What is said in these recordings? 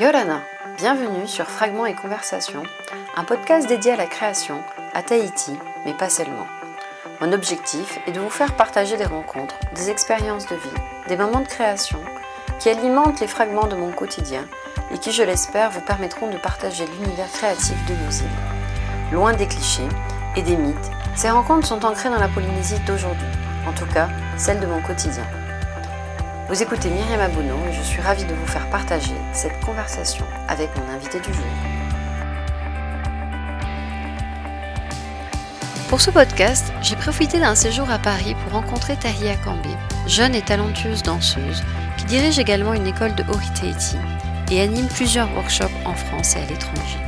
Yolana, bienvenue sur Fragments et Conversations, un podcast dédié à la création, à Tahiti, mais pas seulement. Mon objectif est de vous faire partager des rencontres, des expériences de vie, des moments de création qui alimentent les fragments de mon quotidien et qui, je l'espère, vous permettront de partager l'univers créatif de nos îles. Loin des clichés et des mythes, ces rencontres sont ancrées dans la Polynésie d'aujourd'hui, en tout cas celle de mon quotidien. Vous écoutez Myriam Abouno et je suis ravie de vous faire partager cette conversation avec mon invité du jour. Pour ce podcast, j'ai profité d'un séjour à Paris pour rencontrer Tahia Kambé, jeune et talentueuse danseuse qui dirige également une école de Tahiti et anime plusieurs workshops en France et à l'étranger.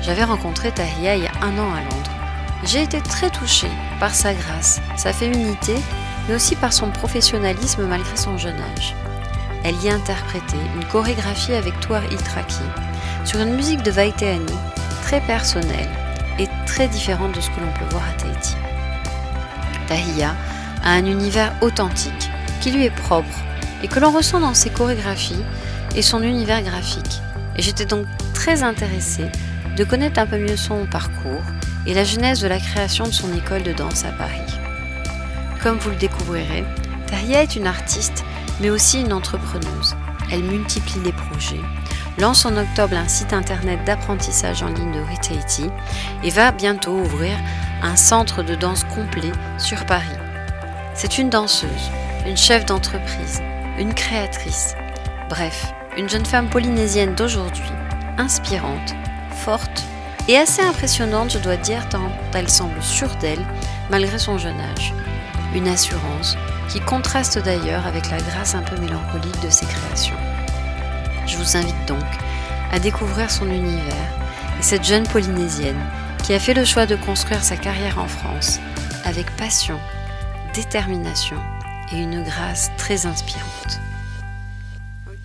J'avais rencontré Tahia il y a un an à Londres. J'ai été très touchée par sa grâce, sa féminité mais aussi par son professionnalisme malgré son jeune âge. Elle y a interprété une chorégraphie avec Touar Itraki sur une musique de Vaiteani très personnelle et très différente de ce que l'on peut voir à Tahiti. Tahia a un univers authentique qui lui est propre et que l'on ressent dans ses chorégraphies et son univers graphique. Et j'étais donc très intéressée de connaître un peu mieux son parcours et la genèse de la création de son école de danse à Paris. Comme vous le découvrirez, Taria est une artiste, mais aussi une entrepreneuse. Elle multiplie les projets, lance en octobre un site internet d'apprentissage en ligne de Ritaiti et va bientôt ouvrir un centre de danse complet sur Paris. C'est une danseuse, une chef d'entreprise, une créatrice, bref, une jeune femme polynésienne d'aujourd'hui, inspirante, forte et assez impressionnante, je dois dire, tant elle semble sûre d'elle malgré son jeune âge une assurance qui contraste d'ailleurs avec la grâce un peu mélancolique de ses créations. Je vous invite donc à découvrir son univers et cette jeune Polynésienne qui a fait le choix de construire sa carrière en France avec passion, détermination et une grâce très inspirante.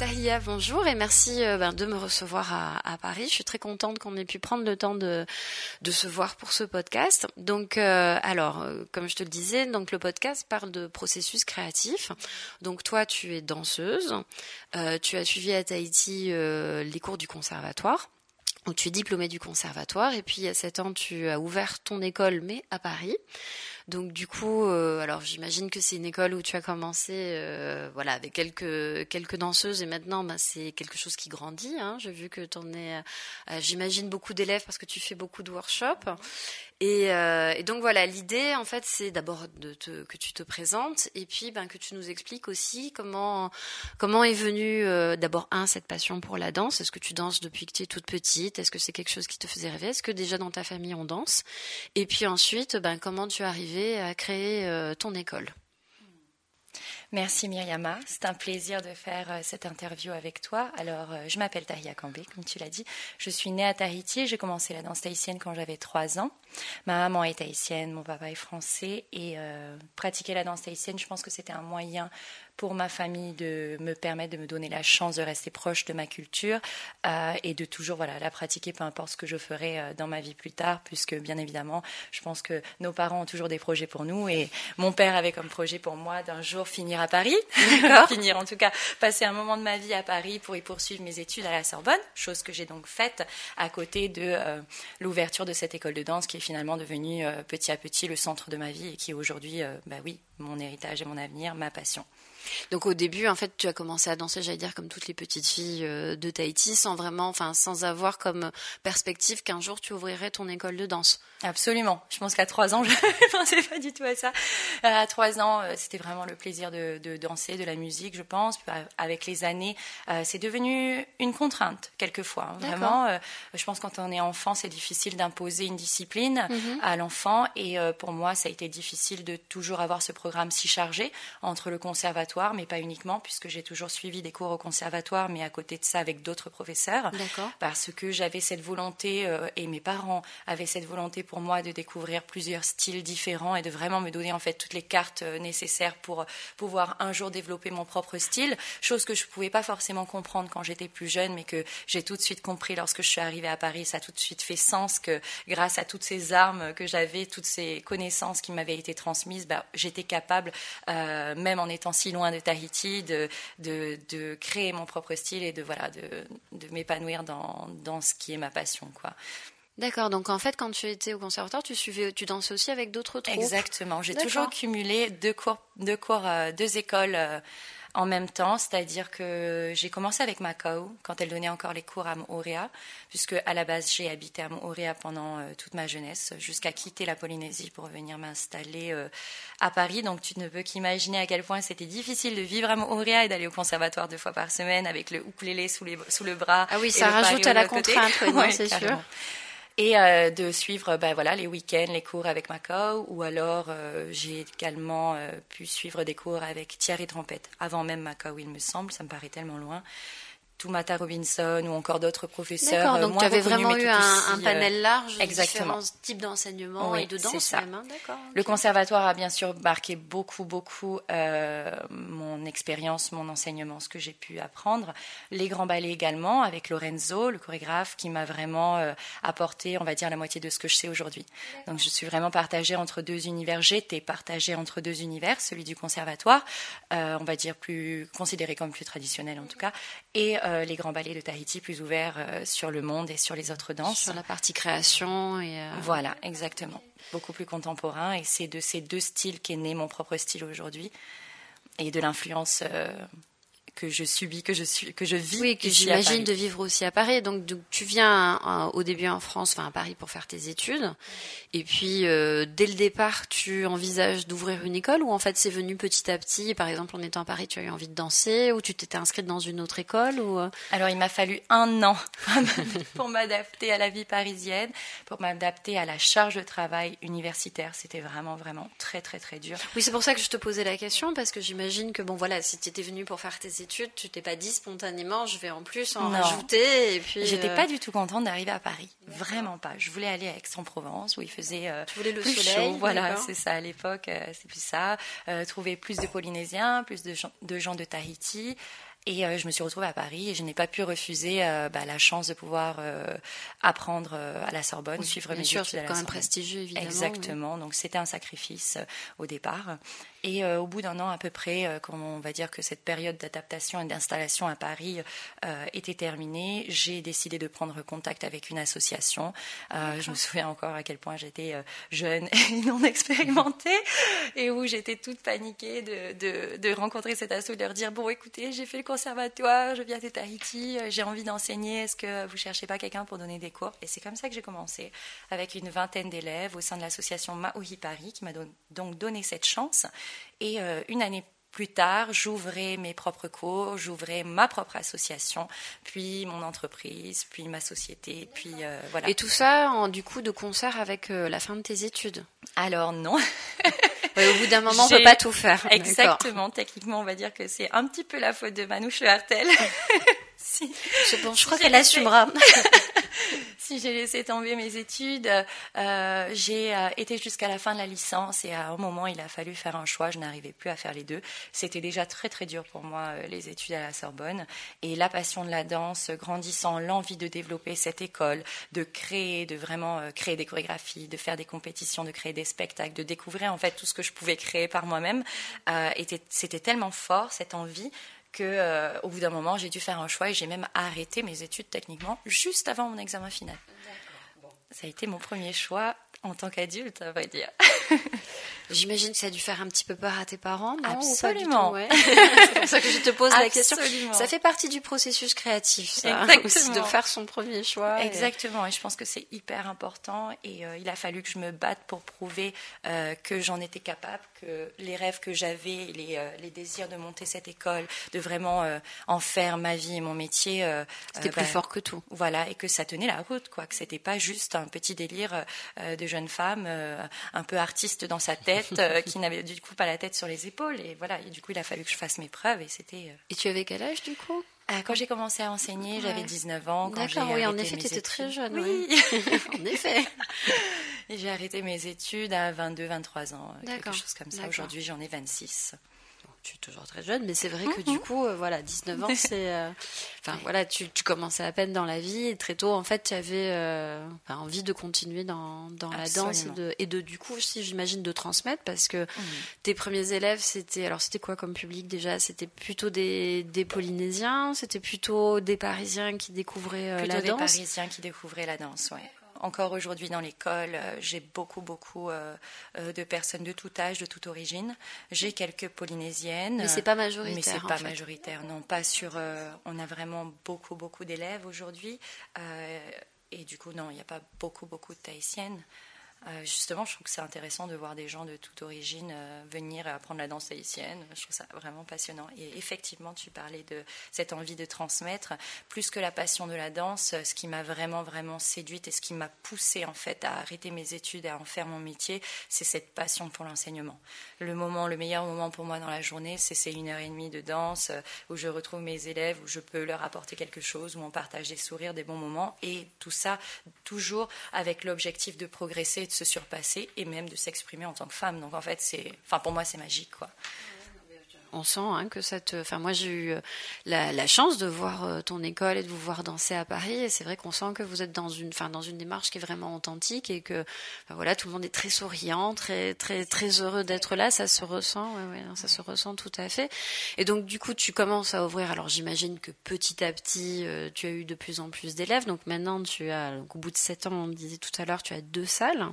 Tahia, bonjour et merci euh, ben, de me recevoir à, Paris. Je suis très contente qu'on ait pu prendre le temps de, se voir pour ce podcast. Donc, euh, alors, euh, comme je te le disais, donc le podcast parle de processus créatif. Donc, toi, tu es danseuse. tu as suivi à Tahiti les cours du conservatoire. Tu es diplômée du conservatoire et puis il y a sept ans, tu as ouvert ton école, mais à Paris. Donc du coup, euh, alors j'imagine que c'est une école où tu as commencé, euh, voilà, avec quelques quelques danseuses et maintenant, ben, c'est quelque chose qui grandit. Hein. J'ai vu que tu en es, euh, j'imagine beaucoup d'élèves parce que tu fais beaucoup de workshops. Et, et donc voilà, l'idée en fait, c'est d'abord que tu te présentes et puis ben que tu nous expliques aussi comment comment est venue d'abord un cette passion pour la danse. Est-ce que tu danses depuis que tu es toute petite? Est-ce que c'est quelque chose qui te faisait rêver? Est-ce que déjà dans ta famille on danse? Et puis ensuite, ben comment tu es arrivé à créer euh, ton école? Merci Myriama, c'est un plaisir de faire euh, cette interview avec toi. Alors, euh, je m'appelle Tahia Kambé, comme tu l'as dit. Je suis née à Tahiti, j'ai commencé la danse tahitienne quand j'avais trois ans. Ma maman est tahitienne, mon papa est français et pratiquer la danse tahitienne, je pense que c'était un moyen pour ma famille de me permettre de me donner la chance de rester proche de ma culture euh, et de toujours voilà la pratiquer peu importe ce que je ferai euh, dans ma vie plus tard puisque bien évidemment je pense que nos parents ont toujours des projets pour nous et mon père avait comme projet pour moi d'un jour finir à Paris finir en tout cas passer un moment de ma vie à Paris pour y poursuivre mes études à la Sorbonne chose que j'ai donc faite à côté de euh, l'ouverture de cette école de danse qui est finalement devenue petit à petit le centre de ma vie et qui est aujourd'hui bah oui mon héritage et mon avenir ma passion donc au début, en fait, tu as commencé à danser, j'allais dire, comme toutes les petites filles euh, de Tahiti, sans vraiment, enfin, sans avoir comme perspective qu'un jour tu ouvrirais ton école de danse. Absolument. Je pense qu'à trois ans, je ne pensais pas du tout à ça. À trois ans, euh, c'était vraiment le plaisir de, danser, de la musique, je pense. Avec les années, euh, c'est devenu une contrainte quelquefois. Hein. Vraiment, je pense que quand on est enfant, c'est difficile d'imposer une discipline mhm. à l'enfant. Et pour moi, ça a été difficile de toujours avoir ce programme si chargé entre le conservatoire mais pas uniquement, puisque j'ai toujours suivi des cours au conservatoire, mais à côté de ça avec d'autres professeurs. Parce que j'avais cette volonté, euh, et mes parents avaient cette volonté pour moi de découvrir plusieurs styles différents et de vraiment me donner en fait toutes les cartes euh, nécessaires pour pouvoir un jour développer mon propre style, chose que je ne pouvais pas forcément comprendre quand j'étais plus jeune, mais que j'ai tout de suite compris lorsque je suis arrivée à Paris. Ça a tout de suite fait sens que grâce à toutes ces armes que j'avais, toutes ces connaissances qui m'avaient été transmises, bah, j'étais capable, euh, même en étant si loin loin de Tahiti, de, de, de, créer mon propre style et de, voilà, de, de m'épanouir dans, dans ce qui est ma passion. Quoi. D'accord, donc en fait, quand tu étais au conservatoire, tu suivais, tu dansais aussi avec d'autres troupes. Exactement, j'ai toujours cumulé deux cours, deux cours, euh, deux écoles euh, en même temps, c'est-à-dire que j'ai commencé avec Macao quand elle donnait encore les cours à Moorea, puisque à la base j'ai habité à Moorea pendant euh, toute ma jeunesse, jusqu'à quitter la Polynésie pour venir m'installer à Paris. Donc tu ne peux qu'imaginer à quel point c'était difficile de vivre à Moorea et d'aller au conservatoire deux fois par semaine avec le ukulélé sous, les, sous le bras. Ah oui, ça rajoute à la contrainte, c'est sûr et euh, de suivre ben, voilà, les week-ends, les cours avec Macao, ou alors euh, j'ai également euh, pu suivre des cours avec Thierry Trompette, avant même Macao, il me semble, ça me paraît tellement loin. Toumata Robinson ou encore d'autres professeurs. D'accord, donc tu avais vraiment eu un, panel large de différents types d'enseignement et de danse même. Hein, Le conservatoire a bien sûr marqué beaucoup, beaucoup mon expérience, mon enseignement, ce que j'ai pu apprendre. Les grands ballets également, avec Lorenzo, le chorégraphe, qui m'a vraiment apporté, on va dire, la moitié de ce que je sais aujourd'hui. Donc je suis vraiment partagée entre deux univers. J'étais partagée entre deux univers, celui du conservatoire, on va dire plus considéré comme plus traditionnel en tout cas, et euh, les grands ballets de Tahiti plus ouverts euh, sur le monde et sur les autres danses. Sur la partie création et euh, voilà, exactement. Beaucoup plus contemporain et c'est de ces deux styles qu'est né mon propre style aujourd'hui et de l'influence que je subis, que je suis, que je vis. Oui, que j'imagine de vivre aussi à Paris. Donc, tu viens au début en France, enfin à Paris pour faire tes études, et puis euh, dès le départ, tu envisages d'ouvrir une école ou en fait c'est venu petit à petit? Par exemple, en étant à Paris, tu as eu envie de danser ou tu t'étais inscrite dans une autre école ou euh? Alors, il m'a fallu un an pour m'adapter à la vie parisienne, pour m'adapter à la charge de travail universitaire. C'était vraiment, vraiment très, très, très dur. Oui, c'est pour ça que je te posais la question parce que j'imagine que bon voilà, si tu étais venue pour faire tes études, tu t'es pas dit spontanément, je vais en plus en rajouter. Et puis. J'étais euh, pas du tout contente d'arriver à Paris, vraiment pas. Je voulais aller à Aix-en-Provence où il faisait euh, tu voulais le plus soleil, chaud. Voilà, c'est ça à l'époque, euh, c'est plus ça. trouver plus de Polynésiens, plus de gens de, gens de Tahiti. Et je me suis retrouvée à Paris et je n'ai pas pu refuser bah, la chance de pouvoir apprendre à la Sorbonne, suivre mes sûr, études à la quand même prestigieux, évidemment. Exactement. Donc c'était un sacrifice au départ. Et euh, au bout d'un an à peu près, euh, quand on va dire que cette période d'adaptation et d'installation à Paris euh, était terminée, j'ai décidé de prendre contact avec une association. je me souviens encore à quel point j'étais jeune et non expérimentée et où j'étais toute paniquée de, de, de, rencontrer cette asso et de leur dire bon écoutez j'ai fait le conservatoire, je viens de Tahiti, j'ai envie d'enseigner, est-ce que vous cherchez pas quelqu'un pour donner des cours? Et c'est comme ça que j'ai commencé avec une vingtaine d'élèves au sein de l'association Maui Paris qui m'a donc donné cette chance. Et euh, une année plus tard, j'ouvrais mes propres cours, j'ouvrais ma propre association, puis mon entreprise, puis ma société, puis euh, voilà. Et tout ça, en, du coup, de concert avec euh, la fin de tes études? Alors non. au bout d'un moment, on ne peut pas tout faire. Exactement. Techniquement, on va dire que c'est un petit peu la faute de Manouche Hartel. si, je, je crois qu'elle assumera. si j'ai laissé tomber mes études, euh, j'ai euh, été jusqu'à la fin de la licence et à un moment, il a fallu faire un choix. Je n'arrivais plus à faire les deux. C'était déjà très très dur pour moi euh, les études à la Sorbonne et la passion de la danse grandissant, l'envie de développer cette école, de créer, de vraiment créer des chorégraphies, de faire des compétitions, de créer des spectacles, de découvrir en fait tout ce que je pouvais créer par moi-même. C'était tellement fort cette envie que euh, au bout d'un moment, j'ai dû faire un choix et j'ai même arrêté mes études techniquement juste avant mon examen final. Ça a été mon premier choix en tant qu'adulte, à vrai dire. J'imagine que ça a dû faire un petit peu peur à tes parents, non Absolument. C'est pour ça que je te pose la question. Ça fait partie du processus créatif, ça, aussi de faire son premier choix. Exactement, et, je pense que c'est hyper important. Et euh, il a fallu que je me batte pour prouver euh, que j'en étais capable, que les rêves que j'avais, les, euh, les, désirs de monter cette école, de vraiment en faire ma vie et mon métier, c'était plus bah, fort que tout. Voilà, et que ça tenait la route, quoi. Que c'était pas juste un petit délire de jeune femme, un peu artiste dans sa tête euh, qui n'avait du coup pas la tête sur les épaules. Et voilà, et du coup, il a fallu que je fasse mes preuves. Et c'était. Euh, et tu avais quel âge du coup? Ah, quand j'ai commencé à enseigner, j'avais 19 ans. D'accord, oui, en effet, tu étais très jeune. Oui, en effet. Et j'ai arrêté mes études à 22, 23 ans, quelque chose comme ça. Aujourd'hui, j'en ai 26. Tu es toujours très jeune, mais c'est vrai que du mhm. coup, euh, voilà, 19 ans, c'est. Euh, enfin, voilà, tu, tu, commençais à peine dans la vie et très tôt, en fait, tu avais euh, envie de continuer dans, dans la danse et de, et de, du coup, aussi, j'imagine, de transmettre parce que mhm. tes premiers élèves, c'était. Alors, c'était quoi comme public déjà? C'était plutôt des, des Polynésiens? C'était plutôt des Parisiens qui découvraient la danse? Des Parisiens qui découvraient la danse, ouais encore aujourd'hui dans l'école, euh, j'ai beaucoup, beaucoup euh, euh, de personnes de tout âge, de toute origine. J'ai quelques polynésiennes. Mais c'est pas majoritaire. Mais c'est pas majoritaire, non. Pas sur. on a vraiment beaucoup, beaucoup d'élèves aujourd'hui. et du coup, non, il n'y a pas beaucoup, beaucoup de tahitiennes. Euh, justement, je trouve que c'est intéressant de voir des gens de toute origine euh, venir apprendre la danse haïtienne. Je trouve ça vraiment passionnant. Et effectivement, tu parlais de cette envie de transmettre. Plus que la passion de la danse, ce qui m'a vraiment, vraiment séduite et ce qui m'a poussée en fait à arrêter mes études et à en faire mon métier, c'est cette passion pour l'enseignement. Le moment, le meilleur moment pour moi dans la journée, c'est ces une heure et demie de danse euh, où je retrouve mes élèves, où je peux leur apporter quelque chose, où on partage des sourires, des bons moments. Et tout ça, toujours avec l'objectif de progresser de se surpasser et même de s'exprimer en tant que femme. Donc en fait, c'est, enfin pour moi, c'est magique, quoi on sent hein, que ça te. Enfin, moi, j'ai eu euh, la, chance de voir euh, ton école et de vous voir danser à Paris. Et c'est vrai qu'on sent que vous êtes dans une, enfin, dans une démarche qui est vraiment authentique et que, voilà, tout le monde est très souriant, très, très, très heureux d'être là. Ça se ressent, ouais, ouais, ça se ressent tout à fait. Et donc, du coup, tu commences à ouvrir. Alors, j'imagine que petit à petit, euh, tu as eu de plus en plus d'élèves. Donc, maintenant, tu as, au bout de sept ans, on disait tout à l'heure, tu as deux salles.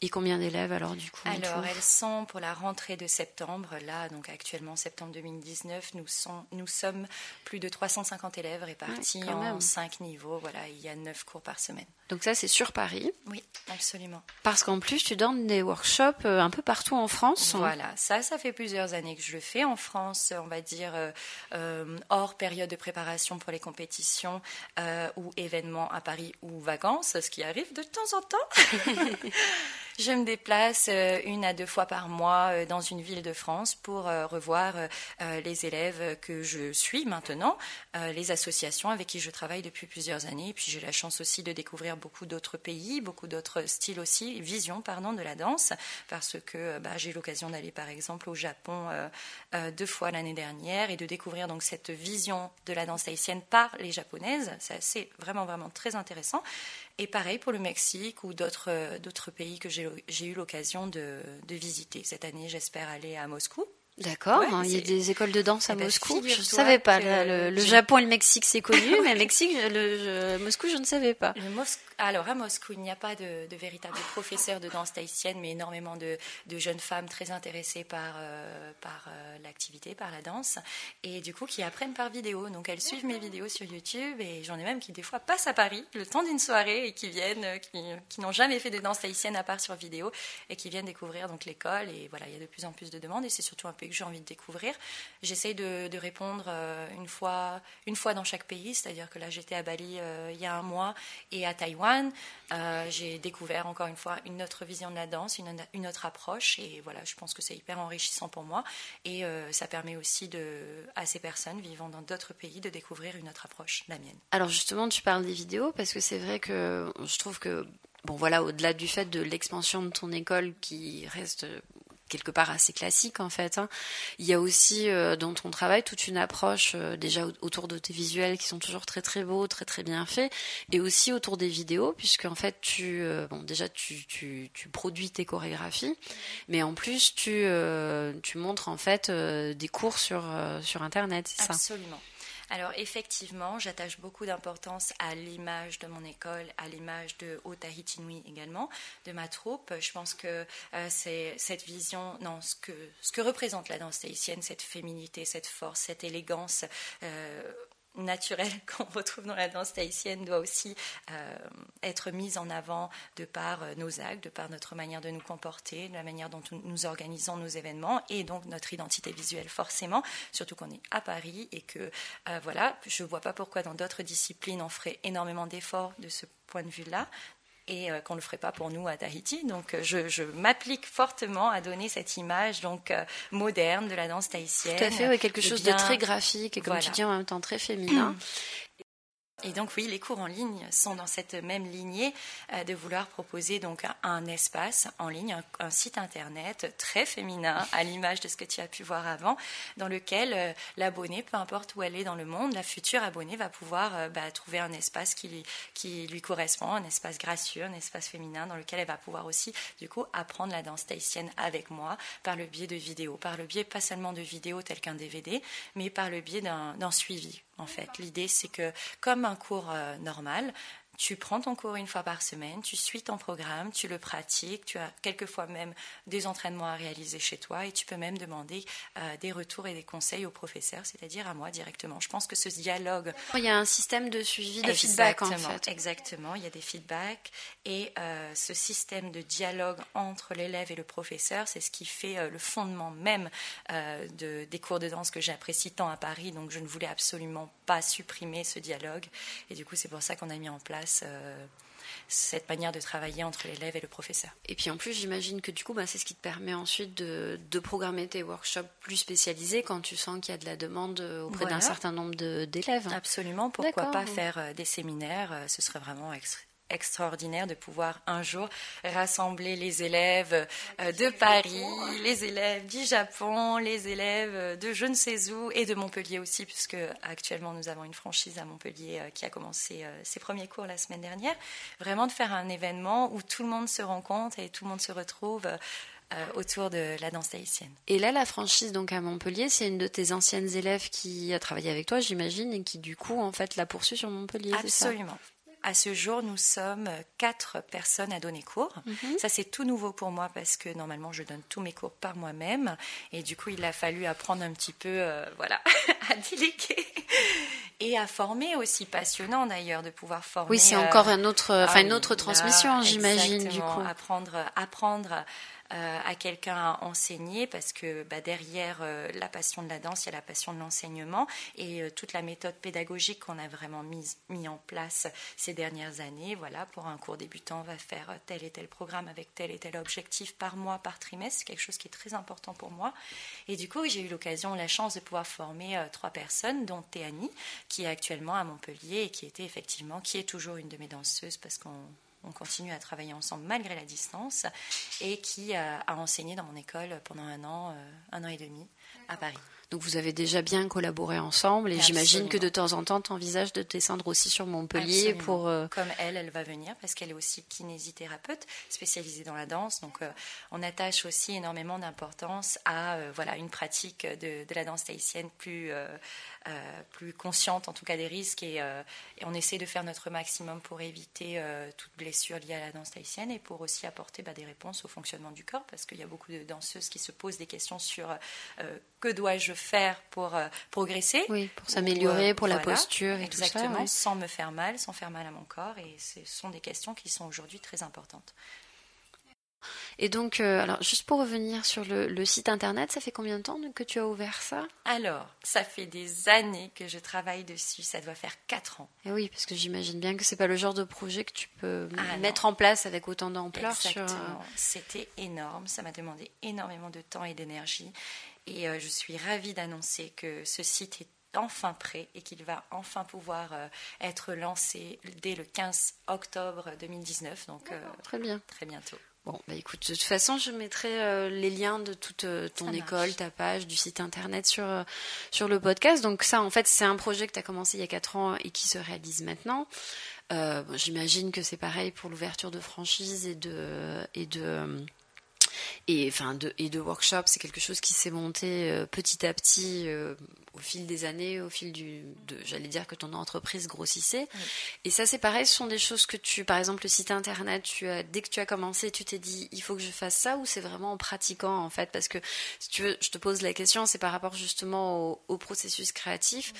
Et combien d'élèves alors, du coup Alors, elles sont pour la rentrée de septembre. Là, donc actuellement septembre 2019, nous, nous sommes plus de 350 élèves répartis en cinq niveaux. Voilà, il y a neuf cours par semaine. Donc ça, c'est sur Paris Oui, absolument. Parce qu'en plus, tu donnes des workshops euh, un peu partout en France. Voilà, ça, ça fait plusieurs années que je le fais en France, on va dire euh, euh, hors période de préparation pour les compétitions ou événements à Paris ou vacances, ce qui arrive de temps en temps. Je me déplace une à deux fois par mois dans une ville de France pour euh, revoir les élèves que je suis maintenant, les associations avec qui je travaille depuis plusieurs années. Et puis j'ai la chance aussi de découvrir beaucoup d'autres pays, beaucoup d'autres styles aussi, visions pardon de la danse, parce que bah, j'ai eu l'occasion d'aller par exemple au Japon deux fois l'année dernière et de découvrir donc cette vision de la danse haïtienne par les japonaises. C'est vraiment vraiment très intéressant. Et pareil pour le Mexique ou d'autres pays que j'ai eu l'occasion de visiter. Cette année, j'espère aller à Moscou D'accord, il y a des écoles de danse à eh ben, Moscou. Je ne savais pas. Le, Japon et le Mexique, c'est connu, mais le Mexique, le, Moscou, je ne savais pas. Alors, à Moscou, il n'y a pas de, de véritable professeur de danse tahitienne, mais énormément de, jeunes femmes très intéressées par, euh, euh, l'activité, par la danse, et du coup, qui apprennent par vidéo. Donc, elles suivent mes vidéos sur YouTube, et j'en ai même qui, des fois, passent à Paris le temps d'une soirée et qui viennent, euh, qui, n'ont jamais fait de danse tahitienne à part sur vidéo, et qui viennent découvrir donc l'école. Et voilà, il y a de plus en plus de demandes, et c'est surtout un peu que j'ai envie de découvrir. J'essaye de, répondre une fois, une fois dans chaque pays, c'est-à-dire que là j'étais à Bali il y a un mois et à Taïwan. Euh, j'ai découvert encore une fois une autre vision de la danse, une, autre approche et voilà, je pense que c'est hyper enrichissant pour moi et ça permet aussi à ces personnes vivant dans d'autres pays de découvrir une autre approche, la mienne. Alors justement, tu parles des vidéos parce que c'est vrai que je trouve que bon voilà, au-delà du fait de l'expansion de ton école qui reste quelque part assez classique en fait. Hein. Il y a aussi euh, dans ton travail toute une approche euh, déjà autour de tes visuels qui sont toujours très très beaux, très très bien faits, et aussi autour des vidéos puisque en fait tu euh, bon déjà tu, tu, tu, produis tes chorégraphies, mais en plus tu tu montres en fait des cours sur sur internet, c'est ça? Absolument. Alors effectivement, j'attache beaucoup d'importance à l'image de mon école, à l'image de Tahiti Nui également, de ma troupe. Je pense que euh, c'est cette vision, non, ce que, ce que représente la danse tahitienne, cette féminité, cette force, cette élégance. Euh, naturelle qu'on retrouve dans la danse tahitienne doit aussi euh, être mise en avant de par euh, nos actes, de par notre manière de nous comporter, de la manière dont nous organisons nos événements et donc notre identité visuelle forcément, surtout qu'on est à Paris et que euh, voilà, je ne vois pas pourquoi dans d'autres disciplines on ferait énormément d'efforts de ce point de vue-là et euh, qu'on ne le ferait pas pour nous à Tahiti. Donc euh, je, m'applique fortement à donner cette image donc euh, moderne de la danse tahitienne. Tout à fait, quelque chose de très graphique et comme tu dis en même temps très féminin. Et donc oui, les cours en ligne sont dans cette même lignée euh, de vouloir proposer donc un, espace en ligne, un, site internet très féminin à l'image de ce que tu as pu voir avant, dans lequel euh, l'abonné, peu importe où elle est dans le monde, la future abonnée va pouvoir euh, bah, trouver un espace qui lui, qui lui correspond, un espace gracieux, un espace féminin dans lequel elle va pouvoir aussi du coup apprendre la danse tahitienne avec moi par le biais de vidéos, par le biais pas seulement de vidéos telles qu'un DVD, mais par le biais d'un suivi en fait. L'idée, c'est que comme un cours euh, normal, tu prends ton cours une fois par semaine, tu suis ton programme, tu le pratiques, tu as quelquefois même des entraînements à réaliser chez toi et tu peux même demander euh, des retours et des conseils au professeur, c'est-à-dire à moi directement. Je pense que ce dialogue... Il y a un système de suivi, de feedback en fait. Exactement, il y a des feedbacks et euh, ce système de dialogue entre l'élève et le professeur, c'est ce qui fait euh, le fondement même de, des cours de danse que j'apprécie tant à Paris, donc je ne voulais absolument pas supprimer ce dialogue et du coup c'est pour ça qu'on a mis en place euh, cette manière de travailler entre l'élève et le professeur. Et puis en plus, j'imagine que du coup, bah, c'est ce qui te permet ensuite de, programmer tes workshops plus spécialisés quand tu sens qu'il y a de la demande auprès d'un certain nombre d'élèves. Absolument, pourquoi pas faire euh, des séminaires, euh, ce serait vraiment extraordinaire de pouvoir un jour rassembler les élèves euh, de Paris, les élèves du Japon, les élèves de je ne sais où et de Montpellier aussi, puisque actuellement nous avons une franchise à Montpellier euh, qui a commencé euh, ses premiers cours la semaine dernière. Vraiment de faire un événement où tout le monde se rencontre et tout le monde se retrouve. autour de la danse tahitienne. Et là, la franchise donc à Montpellier, c'est une de tes anciennes élèves qui a travaillé avec toi, j'imagine, et qui du coup en fait la poursuit sur Montpellier. Absolument. À ce jour, nous sommes quatre personnes à donner cours. Mhm. Ça, c'est tout nouveau pour moi parce que normalement, je donne tous mes cours par moi-même. Et du coup, il a fallu apprendre un petit peu, euh, voilà, à déléguer et à former aussi. Passionnant d'ailleurs de pouvoir former. Oui, c'est encore un autre, enfin une autre transmission, j'imagine, du coup. Apprendre, apprendre euh, à quelqu'un à enseigner parce que bah, derrière euh, la passion de la danse, il y a la passion de l'enseignement et euh, toute la méthode pédagogique qu'on a vraiment mise mis en place ces dernières années. Voilà, pour un cours débutant, on va faire tel et tel programme avec tel et tel objectif par mois, par trimestre, quelque chose qui est très important pour moi. Et du coup, j'ai eu l'occasion, la chance de pouvoir former trois personnes, dont Théanie, qui est actuellement à Montpellier et qui était effectivement, qui est toujours une de mes danseuses parce qu'on on continue à travailler ensemble malgré la distance, et qui a, enseigné dans mon école pendant un an, euh, un an et demi à Paris. Donc vous avez déjà bien collaboré ensemble et j'imagine que de temps en temps tu envisages de descendre aussi sur Montpellier pour... Euh, Comme elle, elle va venir parce qu'elle est aussi kinésithérapeute spécialisée dans la danse. Donc euh, on attache aussi énormément d'importance à voilà, une pratique de, la danse tahitienne plus, plus consciente en tout cas des risques. Et, et, on essaie de faire notre maximum pour éviter toute blessure liée à la danse tahitienne et pour aussi apporter bah, des réponses au fonctionnement du corps parce qu'il y a beaucoup de danseuses qui se posent des questions sur que dois-je faire pour euh, progresser Oui, pour s'améliorer, pour la posture et exactement, tout ça, sans me faire mal, sans faire mal à mon corps. Et ce sont des questions qui sont aujourd'hui très importantes. Et donc, euh, alors juste pour revenir sur le, site internet, ça fait combien de temps que tu as ouvert ça? Alors, ça fait des années que je travaille dessus. Ça doit faire 4 ans. Et oui, parce que j'imagine bien que c'est pas le genre de projet que tu peux ah mettre en place avec autant d'ampleur. Euh, Exactement. C'était énorme. Ça m'a demandé énormément de temps et d'énergie. Et euh, je suis ravie d'annoncer que ce site est enfin prêt et qu'il va enfin pouvoir euh, être lancé dès le 15 octobre 2019. Donc très bien, très bientôt. Bon, bah écoute, de toute façon, je mettrai les liens de toute ton école, ta page, du site internet sur, sur le podcast. Donc ça, en fait, c'est un projet que tu as commencé il y a 4 ans et qui se réalise maintenant. J'imagine que c'est pareil pour l'ouverture de franchise et de, et de et enfin de, et de workshops. C'est quelque chose qui s'est monté euh, petit à petit euh, au fil des années, au fil du, j'allais dire que ton entreprise grossissait. Et ça, c'est pareil. Ce sont des choses que tu, par exemple, le site internet, tu as, dès que tu as commencé, tu t'es dit, il faut que je fasse ça, ou c'est vraiment en pratiquant en fait, parce que si tu veux, je te pose la question, c'est par rapport justement au, processus créatif.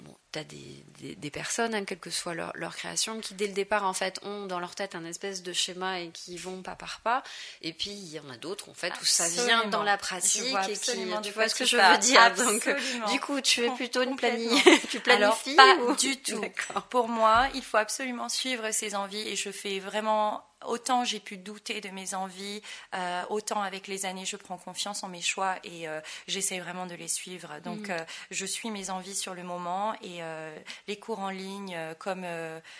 Bon, tu as des, des, personnes, hein, quelle que soit leur, leur, création, qui dès le départ, en fait, ont dans leur tête un espèce de schéma et qui vont pas par pas. Et puis, il y en a d'autres, en fait, où ça vient dans la pratique et qui, tu vois ce que je veux dire. Donc, du coup, tu es plutôt une planning, tu planifies Alors, pas du tout? Pour moi, il faut absolument suivre ses envies et je fais vraiment autant j'ai pu douter de mes envies, euh, autant avec les années, je prends confiance en mes choix et euh, j'essaie vraiment de les suivre. Donc, mm. euh, je suis mes envies sur le moment et les cours en ligne, comme,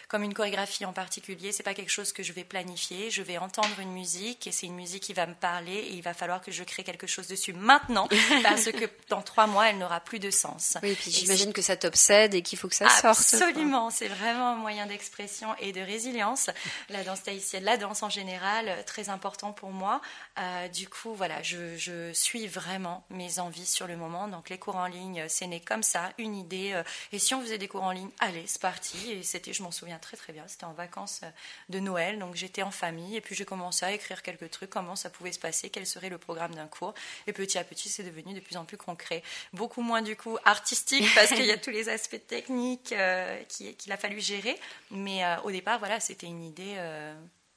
comme une chorégraphie en particulier, c'est pas quelque chose que je vais planifier. Je vais entendre une musique et c'est une musique qui va me parler et il va falloir que je crée quelque chose dessus maintenant parce que dans trois mois, elle n'aura plus de sens. Oui, et puis j'imagine que ça t'obsède et qu'il faut que ça sorte. Absolument, c'est vraiment un moyen d'expression et de résilience. La danse tahitienne, la danse en général, euh, très important pour moi. Euh, du coup, voilà, je, suis vraiment mes envies sur le moment. Donc les cours en ligne, c'est né comme ça, une idée. Euh, et si on faisait des cours en ligne, allez, c'est parti. Et c'était, je m'en souviens très très bien, c'était en vacances de Noël, donc j'étais en famille. Et puis j'ai commencé à écrire quelques trucs, comment ça pouvait se passer, quel serait le programme d'un cours. Et petit à petit, c'est devenu de plus en plus concret. Beaucoup moins du coup artistique parce qu'il y a tous les aspects techniques qu'il a fallu gérer. Mais au départ, voilà, c'était une idée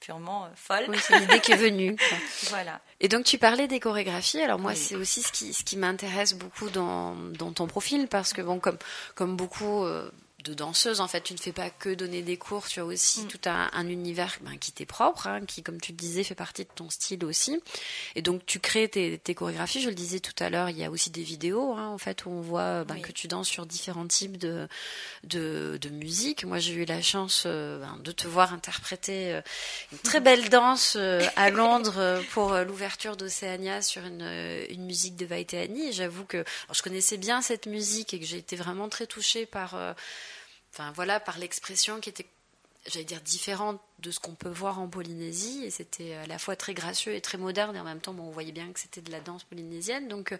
purement euh, folle. Oui, c'est l'idée qui est venue. voilà. Et donc tu parlais des chorégraphies. Alors moi, c'est aussi ce qui, ce qui m'intéresse beaucoup dans, dans, ton profil parce que bon, comme, comme beaucoup euh, de danseuse en fait tu ne fais pas que donner des cours tu as aussi mm. tout un, univers ben, qui t'est propre hein, qui comme tu le disais fait partie de ton style aussi. Et donc tu crées tes, chorégraphies. Je le disais tout à l'heure il y a aussi des vidéos hein, en fait où on voit ben, que tu danses sur différents types de de, musique. Moi j'ai eu la chance euh, ben, de te voir interpréter euh, une très belle danse euh, à Londres pour l'ouverture d'Océania sur une, une musique de Vaiteani j'avoue que je connaissais bien cette musique et que j'ai été vraiment très touchée par enfin voilà, par l'expression qui était, j'allais dire, différente de ce qu'on peut voir en Polynésie. Et c'était à la fois très gracieux et très moderne. Et en même temps, bon, on voyait bien que c'était de la danse polynésienne. Donc, euh,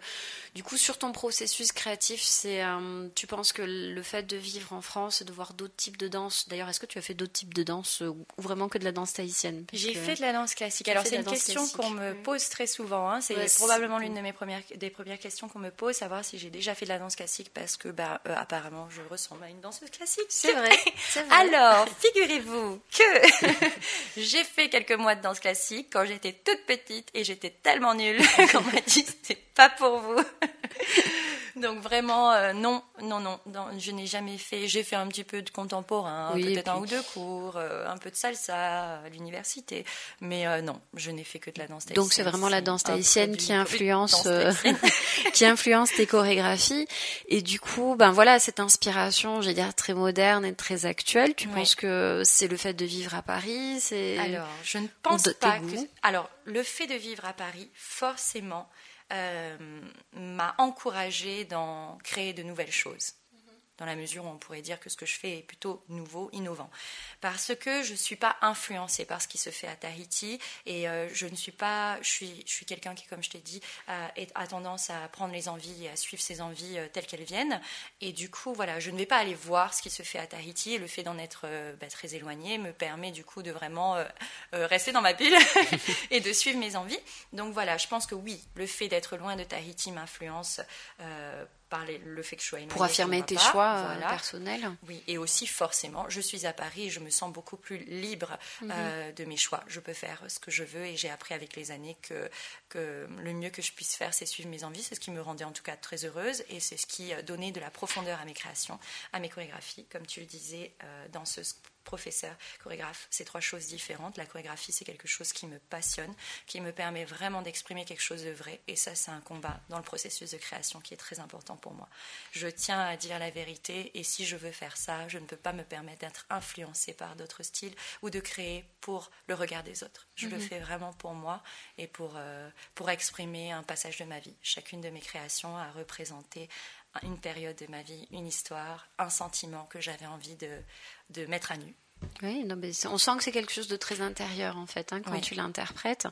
du coup, sur ton processus créatif, c'est, euh, tu penses que le fait de vivre en France et de voir d'autres types de danse. D'ailleurs, est-ce que tu as fait d'autres types de danse euh, ou vraiment que de la danse tahitienne? J'ai fait de la danse classique. Alors, c'est une question qu'on me pose très souvent. Hein. C'est probablement l'une de mes premières, des premières questions qu'on me pose, savoir si j'ai déjà fait de la danse classique parce que, bah, apparemment, je ressemble à une danseuse classique. C'est vrai. vrai. Alors, figurez-vous que j'ai fait quelques mois de danse classique quand j'étais toute petite et j'étais tellement nulle qu'on m'a dit c'est pas pour vous. Donc vraiment, euh, non, non, non, je n'ai jamais fait. J'ai fait un petit peu de contemporain, peut-être un ou deux cours, euh, un peu de salsa à l'université, mais euh, non, je n'ai fait que de la danse tahitienne. Donc c'est vraiment la danse tahitienne qui influence, qui influence tes chorégraphies. Et du coup, ben voilà, cette inspiration, j'ai dire très moderne et très actuelle. Tu penses que c'est le fait de vivre à Paris, c'est alors je ne pense pas que. Alors le fait de vivre à Paris, forcément m'a encouragée dans créer de nouvelles choses dans la mesure où on pourrait dire que ce que je fais est plutôt nouveau, innovant. Parce que je ne suis pas influencée par ce qui se fait à Tahiti et euh, je ne suis pas, je suis, je suis quelqu'un qui, comme je t'ai dit, a, tendance à prendre les envies et à suivre ses envies euh, telles qu'elles viennent. Et du coup, voilà, je ne vais pas aller voir ce qui se fait à Tahiti et le fait d'en être euh, bah, très éloigné me permet du coup de vraiment rester dans ma bulle et de suivre mes envies. Donc voilà, je pense que oui, le fait d'être loin de Tahiti m'influence le fait que je sois Pour affirmer tes choix euh, personnels. Oui, et aussi forcément, je suis à Paris et je me sens beaucoup plus libre mhm. euh, de mes choix. Je peux faire ce que je veux et j'ai appris avec les années que, que le mieux que je puisse faire, c'est suivre mes envies. C'est ce qui me rendait en tout cas très heureuse et c'est ce qui donnait de la profondeur à mes créations, à mes chorégraphies. Comme tu le disais, euh, dans ce professeur, chorégraphe, c'est trois choses différentes. La chorégraphie, c'est quelque chose qui me passionne, qui me permet vraiment d'exprimer quelque chose de vrai. Et ça, c'est un combat dans le processus de création qui est très important pour moi. Je tiens à dire la vérité et si je veux faire ça, je ne peux pas me permettre d'être influencée par d'autres styles ou de créer pour le regard des autres. Je le mhm. fais vraiment pour moi et pour, euh, pour exprimer un passage de ma vie. Chacune de mes créations a représenté une période de ma vie, une histoire, un sentiment que j'avais envie de, de mettre à nu. Oui, non, mais on sent que c'est quelque chose de très intérieur en fait hein, quand tu l'interprètes.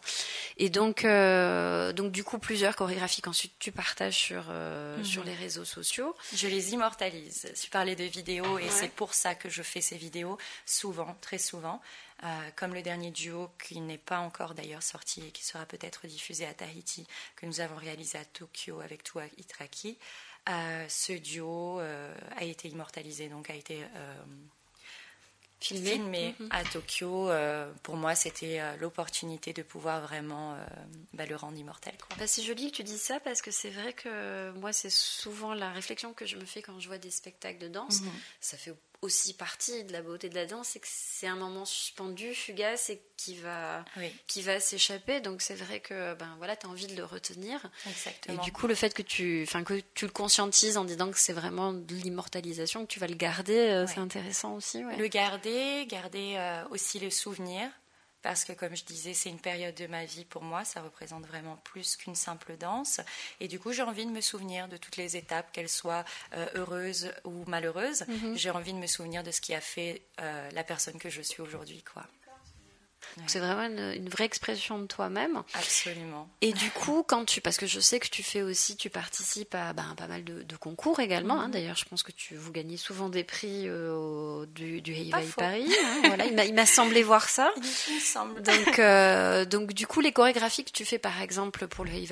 Et donc, euh, donc du coup, plusieurs chorégraphies qu'ensuite tu partages sur euh, mhm. sur les réseaux sociaux. Je les immortalise. Tu parlais de vidéos et c'est pour ça que je fais ces vidéos souvent, très souvent. Euh, comme le dernier duo qui n'est pas encore d'ailleurs sorti et qui sera peut-être diffusé à Tahiti, que nous avons réalisé à Tokyo avec Tua Itraki. Euh, ce duo euh, a été immortalisé, donc a été euh, filmé, mhm. à Tokyo. pour moi, c'était l'opportunité de pouvoir vraiment bah, le rendre immortel. Bah, c'est joli que tu dis ça parce que c'est vrai que moi, c'est souvent la réflexion que je me fais quand je vois des spectacles de danse. Mhm. Ça fait aussi partie de la beauté de la danse, c'est que c'est un moment suspendu, fugace et qui va, qui va s'échapper. Donc c'est vrai que ben voilà, tu as envie de le retenir. Exactement. Et du coup, le fait que tu, enfin que tu le conscientises en disant que c'est vraiment de l'immortalisation, que tu vas le garder, euh, c'est intéressant aussi. Le garder, garder euh, aussi le souvenir parce que comme je disais, c'est une période de ma vie pour moi, ça représente vraiment plus qu'une simple danse. Et du coup, j'ai envie de me souvenir de toutes les étapes, qu'elles soient euh, heureuses ou malheureuses. Mhm. J'ai envie de me souvenir de ce qui a fait euh, la personne que je suis aujourd'hui, quoi. C'est vraiment une, vraie expression de toi-même. Absolument. Et du coup, quand tu, parce que je sais que tu fais aussi, tu participes à ben, pas mal de, concours également. Hein. Mhm. D'ailleurs, je pense que tu vous gagnez souvent des prix euh, du, du Hey Paris. Hein. voilà, il m'a semblé voir ça. Il semble. Donc, euh, donc du coup, les chorégraphies que tu fais, par exemple, pour le Hey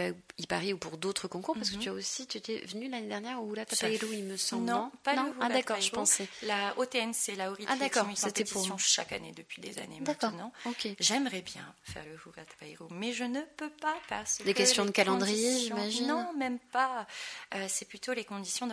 Paris ou pour d'autres concours, parce que mhm. tu as aussi, tu étais venue l'année dernière ou la Tapaïrou, il me semble. Non, pas non Ah d'accord, je pensais. La OTNC, la Aurite, ah d'accord, c'était pour chaque année depuis des années maintenant. J'aimerais bien faire le Hugat mais je ne peux pas parce Des questions de calendrier, j'imagine Non, même pas. Euh, c'est plutôt les conditions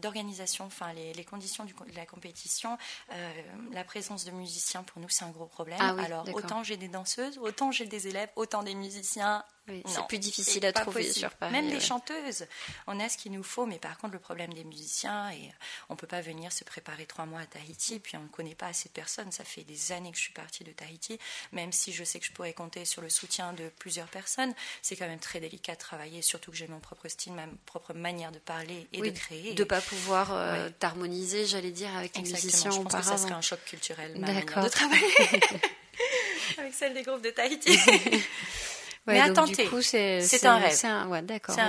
d'organisation, enfin les, conditions de la compétition. Euh, la présence de musiciens, pour nous, c'est un gros problème. Ah Alors, autant j'ai des danseuses, autant j'ai des élèves, autant des musiciens c'est plus difficile à trouver sur Paris. Même les chanteuses, on a ce qu'il nous faut, mais par contre, le problème des musiciens, et on ne peut pas venir se préparer trois mois à Tahiti, puis on ne connaît pas assez de personnes. Ça fait des années que je suis partie de Tahiti, même si je sais que je pourrais compter sur le soutien de plusieurs personnes, c'est quand même très délicat de travailler, surtout que j'ai mon propre style, ma propre manière de parler et de créer. De ne pas pouvoir euh, t'harmoniser, j'allais dire, avec les musiciens je pense que ça serait un choc culturel, ma manière de travailler. avec celle des groupes de Tahiti. mais à tenter. C'est un rêve. C'est un, ouais,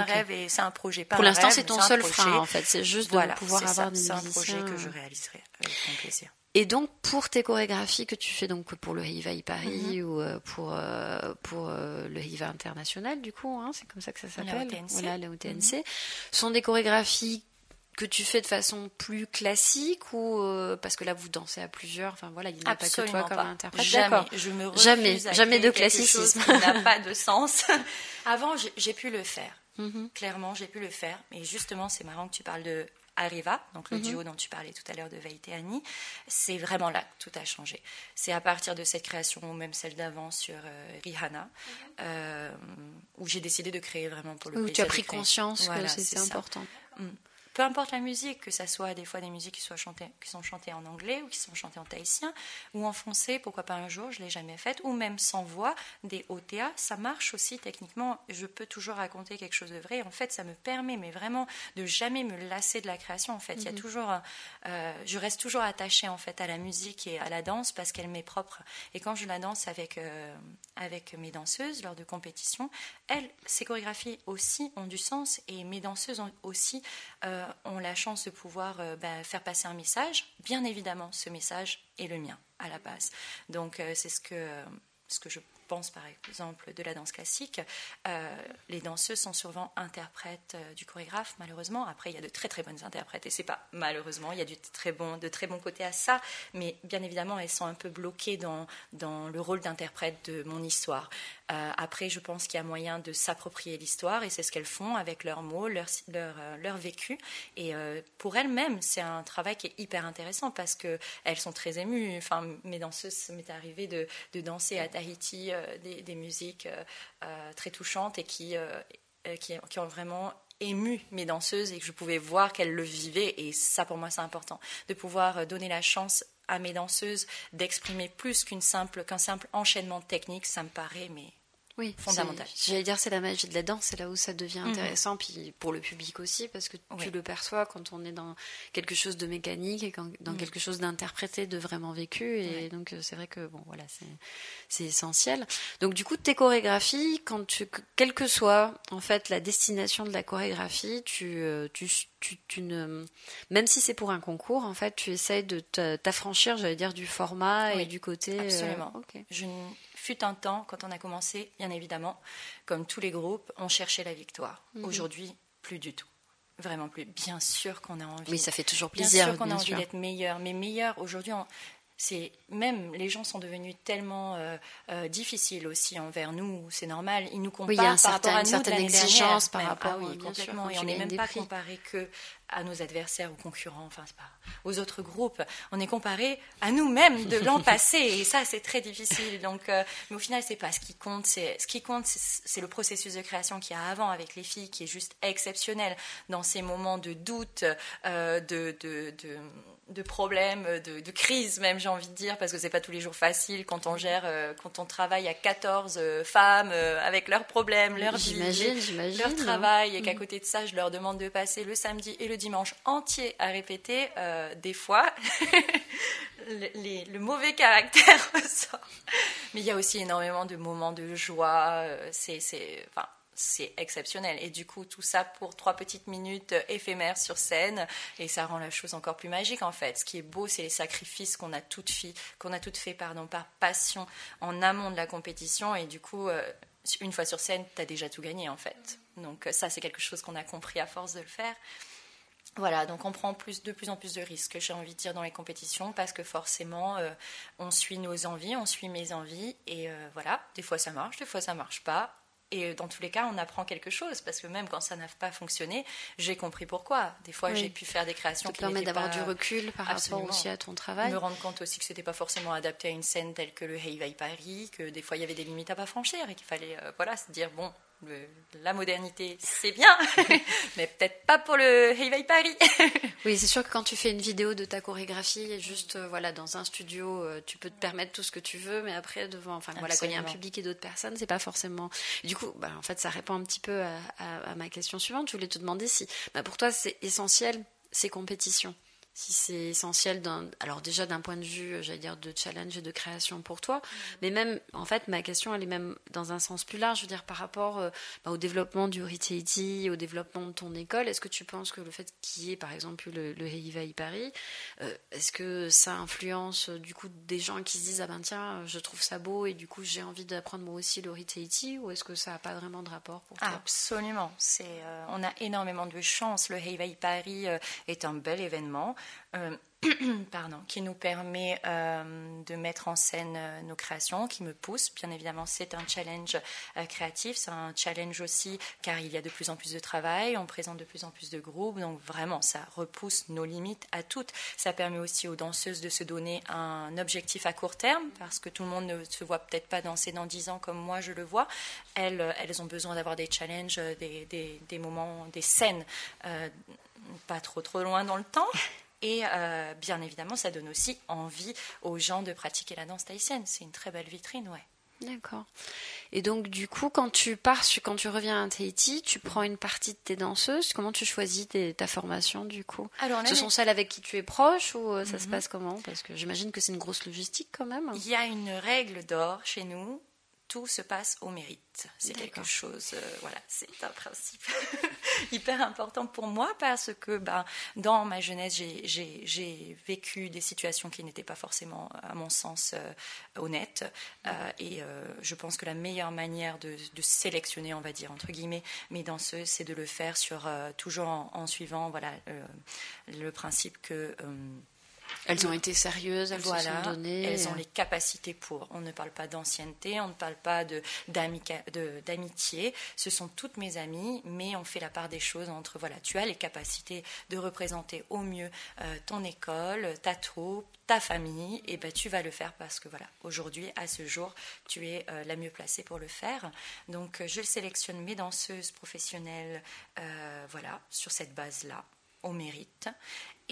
rêve et c'est un projet. Pas Pour l'instant, c'est ton seul frein, en fait. C'est juste de pouvoir avoir des C'est un projet que je réaliserai avec grand plaisir. Et donc pour tes chorégraphies que tu fais donc pour le Hiva Paris mhm. ou euh, pour euh, pour euh, le Hiva international du coup, hein, c'est comme ça que ça s'appelle. Voilà, la OTNC. Mhm. sont des chorégraphies que tu fais de façon plus classique ou euh, parce que là vous dansez à plusieurs enfin voilà il n'y a pas que toi comme interprète. Jamais. Je me refuse jamais. jamais de classicisme. qui n'a pas de sens. Avant j'ai pu le faire. Mhm. clairement j'ai pu le faire. Mais justement c'est marrant que tu parles de Arriva, donc le mhm. duo dont tu parlais tout à l'heure de Vaïté Annie, c'est vraiment là que tout a changé. C'est à partir de cette création, ou même celle d'avant sur euh, Rihanna, mhm. euh, où j'ai décidé de créer vraiment pour le Où tu as pris conscience que c'est important. Mm peu importe la musique, que ça soit des fois des musiques qui, soient chantées, qui sont chantées en anglais ou qui sont chantées en tahitien ou en français, pourquoi pas un jour, je ne l'ai jamais faite, ou même sans voix, des OTA, ça marche aussi techniquement. Je peux toujours raconter quelque chose de vrai. En fait, ça me permet, mais vraiment, de jamais me lasser de la création. En fait, il y a mhm. toujours, euh, je reste toujours attachée en fait à la musique et à la danse parce qu'elle m'est propre. Et quand je la danse avec euh, avec mes danseuses lors de compétitions, elles, ces chorégraphies aussi ont du sens et mes danseuses ont aussi euh, euh, ont la chance de pouvoir euh, bah, faire passer un message. Bien évidemment, ce message est le mien à la base. Donc euh, c'est ce que, ce que je pense par exemple de la danse classique, euh, les danseuses sont souvent interprètes euh, du chorégraphe, malheureusement. Après, il y a de très très bonnes interprètes, et c'est pas malheureusement, il y a du très bon, de très bons côtés à ça, mais bien évidemment, elles sont un peu bloquées dans, dans le rôle d'interprète de mon histoire. Euh, après, je pense qu'il y a moyen de s'approprier l'histoire, et c'est ce qu'elles font avec leurs mots, leur, leur, leur vécu. Et pour elles-mêmes, c'est un travail qui est hyper intéressant parce qu'elles sont très émues. Enfin, mes danseuses, m'est arrivé de, de danser à Tahiti euh, des, musiques euh, euh, très touchantes et qui, qui, ont vraiment ému mes danseuses et que je pouvais voir qu'elles le vivaient. Et ça, pour moi, c'est important. De pouvoir donner la chance à mes danseuses d'exprimer plus qu'une simple, qu'un simple enchaînement technique, ça me paraît mais oui, fondamental. J'allais dire c'est la magie de la danse, c'est là où ça devient mhm. intéressant, puis pour le public aussi, parce que tu le perçois quand on est dans quelque chose de mécanique et dans mhm. quelque chose d'interprété, de vraiment vécu, et donc euh, c'est vrai que bon voilà, c'est essentiel. Donc du coup, tes chorégraphies, quand tu, quelle que soit en fait la destination de la chorégraphie, tu, euh, tu, tu, ne, même si c'est pour un concours, en fait, tu essayes de t'affranchir, j'allais dire, du format et du côté. Euh, Absolument. Je fut un temps, quand on a commencé, bien évidemment, comme tous les groupes, on cherchait la victoire. Mhm. Aujourd'hui, plus du tout. Vraiment plus. Bien sûr qu'on a envie. Oui, ça fait toujours plaisir. Bien sûr qu'on a envie d'être meilleur. Mais meilleur, aujourd'hui, c'est même les gens sont devenus tellement euh, euh, difficiles aussi envers nous. C'est normal. Ils nous comparent oui, il y a par rapport à une certaine exigence par ah rapport. à oui, complètement. et on n'est même pas comparé que à nos adversaires, aux concurrents, enfin pas, aux autres groupes. On est comparé à nous-mêmes de l'an passé et ça c'est très difficile. Donc, euh, mais au final c'est pas ce qui compte. C'est ce qui compte, c'est le processus de création qu'il y a avant avec les filles qui est juste exceptionnel dans ces moments de doute, euh, de, de, de de problèmes, de, de crise même, j'ai envie de dire, parce que c'est pas tous les jours facile quand on gère, euh, quand on travaille à 14 femmes avec leurs problèmes, leur vie, leur travail, et qu'à mm. côté de ça, je leur demande de passer le samedi et le dimanche entier à répéter, euh, des fois, le, mauvais caractère ressort. Mais il y a aussi énormément de moments de joie. Euh, c'est, enfin, c'est exceptionnel. Et du coup, tout ça pour trois petites minutes éphémères sur scène, et ça rend la chose encore plus magique en fait. Ce qui est beau, c'est les sacrifices qu'on a toutes fait, qu'on a toutes fait pardon, par passion en amont de la compétition, et du coup, euh, une fois sur scène, tu as déjà tout gagné en fait. Donc ça, c'est quelque chose qu'on a compris à force de le faire. Voilà, donc on prend plus, de plus en plus de risques, j'ai envie de dire, dans les compétitions, parce que forcément, euh, on suit nos envies, on suit mes envies, et euh, voilà, des fois ça marche, des fois ça marche pas, et euh, dans tous les cas, on apprend quelque chose, parce que même quand ça n'a pas fonctionné, j'ai compris pourquoi. Des fois, j'ai pu faire des créations ça te permet d'avoir du recul par rapport aussi à ton travail. Me rendre compte aussi que c'était pas forcément adapté à une scène telle que le Hey Paris, que des fois il y avait des limites à pas franchir et qu'il fallait, voilà, se dire bon, la modernité, c'est bien, mais peut-être pas pour le Hey Paris. oui, c'est sûr que quand tu fais une vidéo de ta chorégraphie, juste euh, voilà dans un studio, euh, tu peux te permettre tout ce que tu veux, mais après devant, enfin voilà, quand il y a un public et d'autres personnes, c'est pas forcément. Du coup, bah, en fait, ça répond un petit peu à, ma question suivante. Je voulais te demander si, bah, pour toi, c'est essentiel ces compétitions si c'est essentiel alors déjà d'un point de vue j'allais dire de challenge et de création pour toi. Mm. mais même en fait ma question elle est même dans un sens plus large. Je veux dire par rapport euh, bah, au développement du Retail au développement de ton école est-ce que tu penses que le fait qu'il y ait par exemple le, le Heivaï Paris euh, est-ce que ça influence euh, du coup des gens qui se disent ah ben tiens je trouve ça beau et du coup j'ai envie d'apprendre moi aussi le Retail ou est-ce que ça n'a pas vraiment de rapport pour toi? Absolument. C'est on a énormément de chance. Le Heivaï Paris est un bel événement euh, pardon, qui nous permet euh, de mettre en scène euh, nos créations, qui me pousse. Bien évidemment, c'est un challenge créatif, c'est un challenge aussi car il y a de plus en plus de travail, on présente de plus en plus de groupes, donc vraiment, ça repousse nos limites à toutes. Ça permet aussi aux danseuses de se donner un objectif à court terme parce que tout le monde ne se voit peut-être pas danser dans 10 ans comme moi je le vois. Elles, elles ont besoin d'avoir des challenges, des, des, des, moments, des scènes. pas trop trop loin dans le temps, et euh, bien évidemment, ça donne aussi envie aux gens de pratiquer la danse tahitienne. C'est une très belle vitrine, ouais. D'accord. Et donc, du coup, quand tu pars, quand tu reviens à Tahiti, tu prends une partie de tes danseuses. Comment tu choisis ta formation, du coup? Alors, Ce sont celles avec qui tu es proche ou euh, ça se mhm. passe comment? Parce que j'imagine que c'est une grosse logistique quand même. Il y a une règle d'or chez nous tout se passe au mérite. C'est quelque chose, euh, voilà, c'est un principe hyper important pour moi parce que ben, dans ma jeunesse, j'ai vécu des situations qui n'étaient pas forcément, à mon sens, euh, honnêtes. Euh, et je pense que la meilleure manière de, sélectionner, on va dire, entre guillemets, mes danseuses, c'est de le faire sur, toujours en, suivant voilà, le principe que elles ont été sérieuses, elles se sont données. Elles ont les capacités pour. On ne parle pas d'ancienneté, on ne parle pas d'amitié. Ce sont toutes mes amies, mais on fait la part des choses entre, voilà, tu as les capacités de représenter au mieux euh, ton école, ta troupe, ta famille, et ben tu vas le faire parce que, voilà, aujourd'hui, à ce jour, tu es euh, la mieux placée pour le faire. Donc, je sélectionne mes danseuses professionnelles, euh, voilà, sur cette base-là au mérite.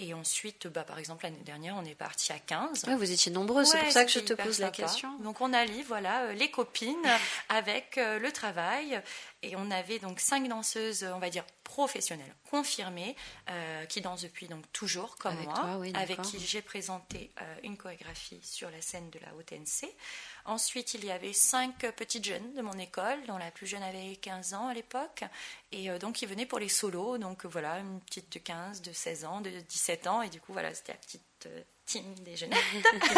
Et ensuite, bah, par exemple, l'année dernière, on est parti à 15. vous étiez nombreux, c'est pour ça que je te pose la question. Donc, on allie voilà, euh, les copines avec euh, le travail. Et on avait donc cinq danseuses, on va dire, professionnelles, confirmées, euh, qui dansent depuis donc toujours, comme moi, avec qui j'ai présenté une chorégraphie sur la scène de la OTNC. Ensuite, il y avait cinq petites jeunes de mon école, dont la plus jeune avait 15 ans à l'époque. Et euh, donc, ils venaient pour les solos. Donc, voilà, une petite de 15, de 16 ans, de 17 ans. Et du coup, voilà, c'était la petite, euh, team déjeuner.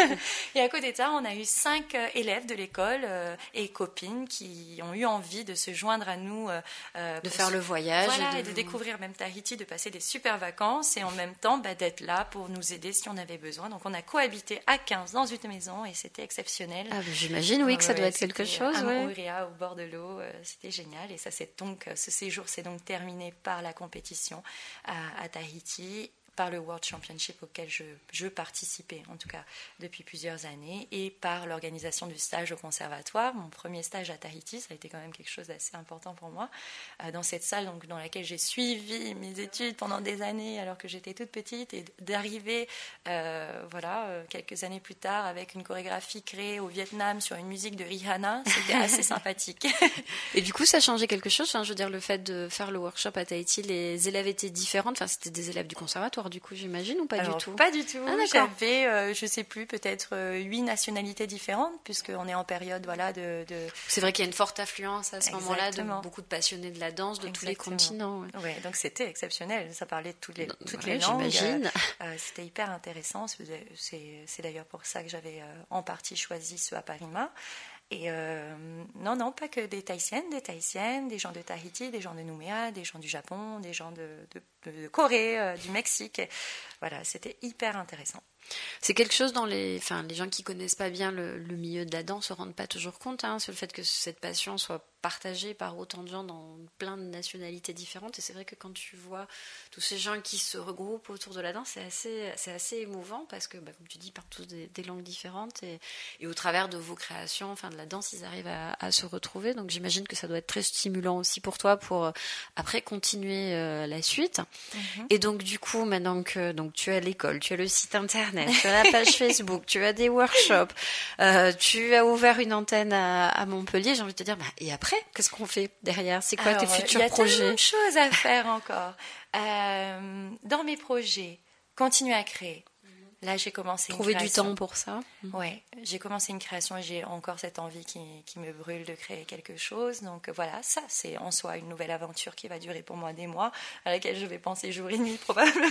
et à côté de ça, on a eu cinq euh, élèves de l'école euh, et copines qui ont eu envie de se joindre à nous. Euh, de faire le voyage. et de... découvrir même Tahiti, de passer des super vacances et en même temps bah, d'être là pour nous aider si on avait besoin. Donc on a cohabité à 15 dans une maison et c'était exceptionnel. Ah, bah, J'imagine, oui, que ça doit être quelque chose. À au bord de l'eau, c'était génial. Et ça, c'est donc, ce séjour s'est donc terminé par la compétition à, à Tahiti par le World Championship auquel je, je, participais, en tout cas depuis plusieurs années, et par l'organisation du stage au conservatoire. Mon premier stage à Tahiti, ça a été quand même quelque chose d'assez important pour moi, euh, dans cette salle donc, dans laquelle j'ai suivi mes études pendant des années alors que j'étais toute petite, et d'arriver euh, voilà, euh, quelques années plus tard avec une chorégraphie créée au Vietnam sur une musique de Rihanna, c'était assez sympathique. et du coup, ça a changé quelque chose Je veux dire, le fait de faire le workshop à Tahiti, les élèves étaient différents, enfin c'était des élèves du conservatoire du coup, j'imagine, ou pas du tout Pas du tout. Ah, J'avais, euh, je sais plus, peut-être euh, huit nationalités différentes, puisqu'on est en période voilà, de. C'est vrai qu'il y a une forte affluence à ce moment-là de beaucoup de passionnés de la danse de tous les continents. Ouais. donc c'était exceptionnel. Ça parlait de toutes les, toutes les langues. J'imagine. Euh, c'était hyper intéressant. C'est d'ailleurs pour ça que j'avais en partie choisi ce à Parima. Et euh, non, non, pas que des Tahitiennes, des Tahitiennes, des gens de Tahiti, des gens de Nouméa, des gens du Japon, des gens de, Corée, euh, du Mexique. Voilà, c'était hyper intéressant. C'est quelque chose dans les, enfin, les gens qui connaissent pas bien le, milieu de la danse se rendent pas toujours compte, hein, sur le fait que cette passion soit partagée par autant de gens dans plein de nationalités différentes. Et c'est vrai que quand tu vois tous ces gens qui se regroupent autour de la danse, c'est assez, c'est assez émouvant parce que, bah, comme tu dis, ils parlent tous des, langues différentes et, et, au travers de vos créations, enfin de la danse, ils arrivent à, se retrouver. Donc j'imagine que ça doit être très stimulant aussi pour toi pour euh, après continuer euh, la suite. Mm-hmm. Et donc du coup, maintenant que donc tu as l'école, tu as le site internet, tu as la page Facebook, tu as des workshops, euh, tu as ouvert une antenne à, Montpellier, j'ai envie de te dire, bah, et après Qu'est-ce qu'on fait derrière? C'est quoi tes futurs projets Il y a de choses à faire encore. Euh, dans mes projets, continuer à créer. Là, j'ai commencé Trouver du temps pour ça. Mhm. Oui, j'ai commencé une création et j'ai encore cette envie qui, qui, me brûle de créer quelque chose. Donc voilà, ça, c'est en soi une nouvelle aventure qui va durer pour moi des mois, à laquelle je vais penser jour et nuit probablement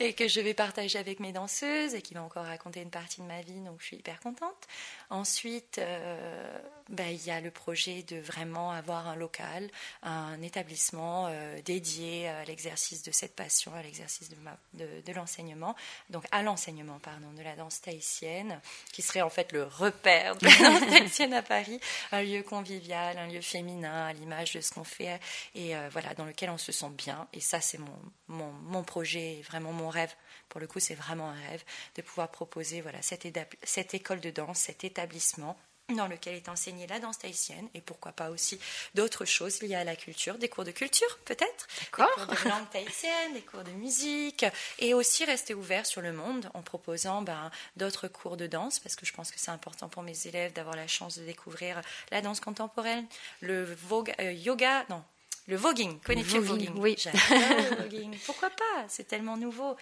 et que je vais partager avec mes danseuses et qui va encore raconter une partie de ma vie, donc je suis hyper contente. Ensuite, euh, ben, il y a le projet de vraiment avoir un local, un établissement euh, dédié à l'exercice de cette passion, à l'exercice de, de, de l'enseignement, donc à l'enseignement, pardon, de la danse tahitienne, qui serait en fait le repère de la danse tahitienne à Paris, un lieu convivial, un lieu féminin, à l'image de ce qu'on fait, et euh, voilà, dans lequel on se sent bien. Et ça, c'est mon, mon, mon projet, vraiment mon rêve. Pour le coup, c'est vraiment un rêve de pouvoir proposer voilà, cette, cette école de danse, cet établissement dans lequel est enseignée la danse tahitienne et pourquoi pas aussi d'autres choses liées à la culture, des cours de culture peut-être, des cours de langue tahitienne, des cours de musique et aussi rester ouvert sur le monde en proposant ben, d'autres cours de danse parce que je pense que c'est important pour mes élèves d'avoir la chance de découvrir la danse contemporaine, le vogue, euh, yoga, non, le voguing, connais-tu le voguing, Oui. le voguing. Pourquoi pas? C'est tellement nouveau.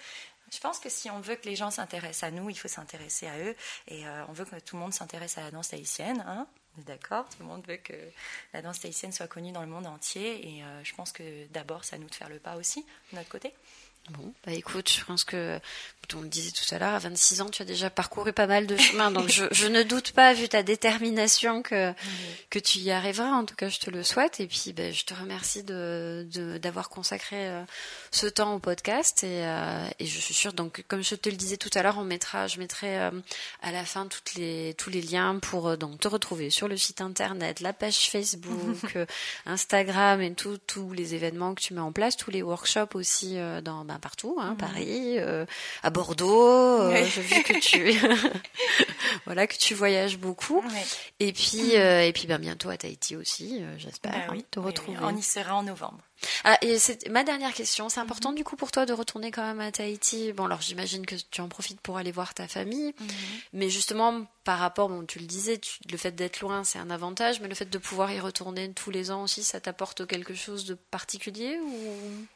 Je pense que si on veut que les gens s'intéressent à nous, il faut s'intéresser à eux. Et euh, on veut que tout le monde s'intéresse à la danse tahitienne. Hein D'accord Tout le monde veut que la danse tahitienne soit connue dans le monde entier. Et euh, je pense que d'abord, à nous de faire le pas aussi, de notre côté. Bon, bah écoute, je pense que, on le disait tout à l'heure, à 26 ans, tu as déjà parcouru pas mal de chemin, donc je, je ne doute pas, vu ta détermination, que, que tu y arriveras. En tout cas, je te le souhaite. Et puis, bah, je te remercie de, d'avoir consacré euh, ce temps au podcast. Et, euh, et je suis sûre, donc, comme je te le disais tout à l'heure, on mettra, je mettrai euh, à la fin toutes les, tous les liens pour donc te retrouver sur le site internet, la page Facebook, Instagram et tous les événements que tu mets en place, tous les workshops aussi dans ben, partout, hein, mhm. Paris, euh, à Bordeaux. Euh, J'ai vu que tu voilà que tu voyages beaucoup. Et puis euh, et puis ben bientôt à Tahiti aussi, j'espère ben hein, te retrouver. on y sera en novembre. Ah, et c'est ma dernière question. C'est important mhm. du coup pour toi de retourner quand même à Tahiti? Bon, alors j'imagine que tu en profites pour aller voir ta famille, mais justement par rapport, bon, tu le disais, le fait d'être loin, c'est un avantage, mais le fait de pouvoir y retourner tous les ans aussi, ça t'apporte quelque chose de particulier ou?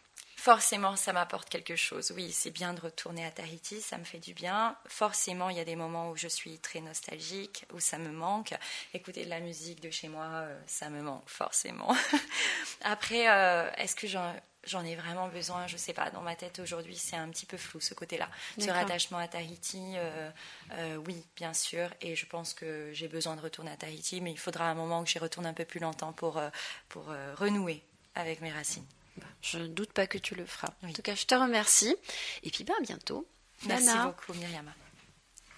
Forcément, ça m'apporte quelque chose. Oui, c'est bien de retourner à Tahiti, ça me fait du bien. Forcément, il y a des moments où je suis très nostalgique, où ça me manque. Écouter de la musique de chez moi, euh, ça me manque forcément. Après, euh, est-ce que j'en j'en ai vraiment besoin? Je sais pas, dans ma tête aujourd'hui, c'est un petit peu flou ce côté-là. Ce rattachement à Tahiti, euh, euh, oui, bien sûr. Et je pense que j'ai besoin de retourner à Tahiti, mais il faudra un moment que j'y retourne un peu plus longtemps pour, euh, pour renouer avec mes racines. Bah, je ne doute pas que tu le feras. En tout cas, je te remercie. Et puis, ben, à bientôt. Merci beaucoup, Myriam.